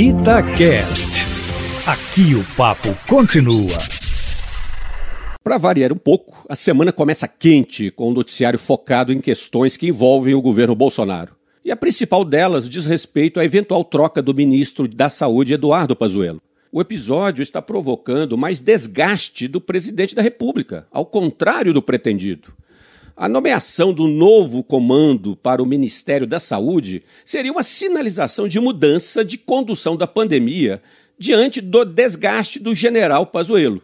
Itacast. Aqui o papo continua. Para variar um pouco, a semana começa quente, com um noticiário focado em questões que envolvem o governo Bolsonaro. E a principal delas diz respeito à eventual troca do ministro da Saúde, Eduardo Pazuello. O episódio está provocando mais desgaste do presidente da República, ao contrário do pretendido. A nomeação do novo comando para o Ministério da Saúde seria uma sinalização de mudança de condução da pandemia diante do desgaste do general Pazuello.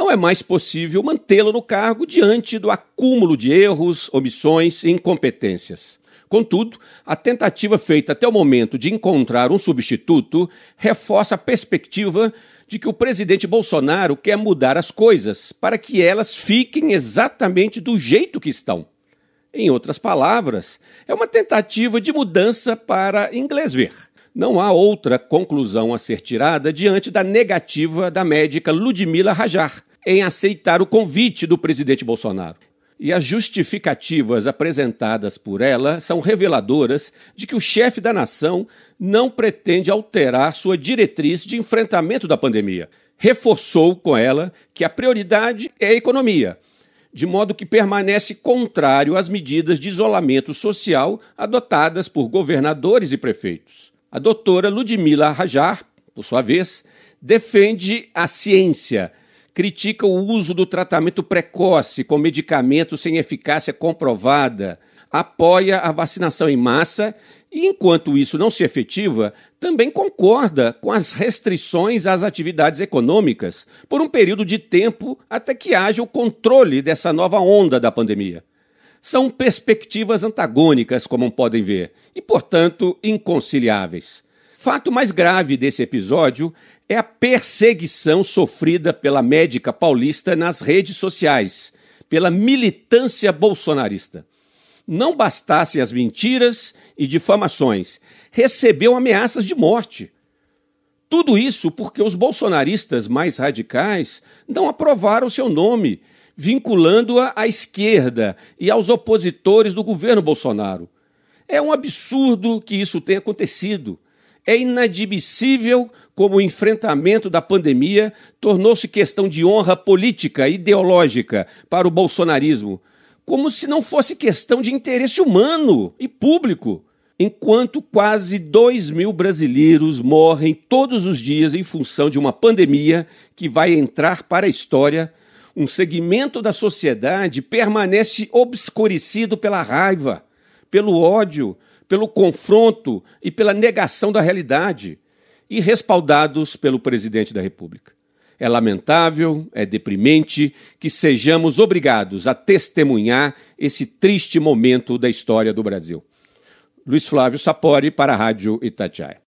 Não é mais possível mantê-lo no cargo diante do acúmulo de erros, omissões e incompetências. Contudo, a tentativa feita até o momento de encontrar um substituto reforça a perspectiva de que o presidente Bolsonaro quer mudar as coisas para que elas fiquem exatamente do jeito que estão. Em outras palavras, é uma tentativa de mudança para inglês ver. Não há outra conclusão a ser tirada diante da negativa da médica Ludmila Rajar em aceitar o convite do presidente Bolsonaro e as justificativas apresentadas por ela são reveladoras de que o chefe da nação não pretende alterar sua diretriz de enfrentamento da pandemia. Reforçou com ela que a prioridade é a economia, de modo que permanece contrário às medidas de isolamento social adotadas por governadores e prefeitos. A doutora Ludmila Rajar, por sua vez, defende a ciência critica o uso do tratamento precoce com medicamentos sem eficácia comprovada, apoia a vacinação em massa e, enquanto isso não se efetiva, também concorda com as restrições às atividades econômicas por um período de tempo até que haja o controle dessa nova onda da pandemia. São perspectivas antagônicas, como podem ver, e, portanto, inconciliáveis. Fato mais grave desse episódio é a perseguição sofrida pela médica paulista nas redes sociais, pela militância bolsonarista. Não bastassem as mentiras e difamações, recebeu ameaças de morte. Tudo isso porque os bolsonaristas mais radicais não aprovaram seu nome, vinculando-a à esquerda e aos opositores do governo Bolsonaro. É um absurdo que isso tenha acontecido. É inadmissível como o enfrentamento da pandemia tornou-se questão de honra política, ideológica para o bolsonarismo, como se não fosse questão de interesse humano e público. Enquanto quase 2 mil brasileiros morrem todos os dias em função de uma pandemia que vai entrar para a história, um segmento da sociedade permanece obscurecido pela raiva, pelo ódio, pelo confronto e pela negação da realidade, e respaldados pelo presidente da República. É lamentável, é deprimente que sejamos obrigados a testemunhar esse triste momento da história do Brasil. Luiz Flávio Sapori para a Rádio Itatiaia.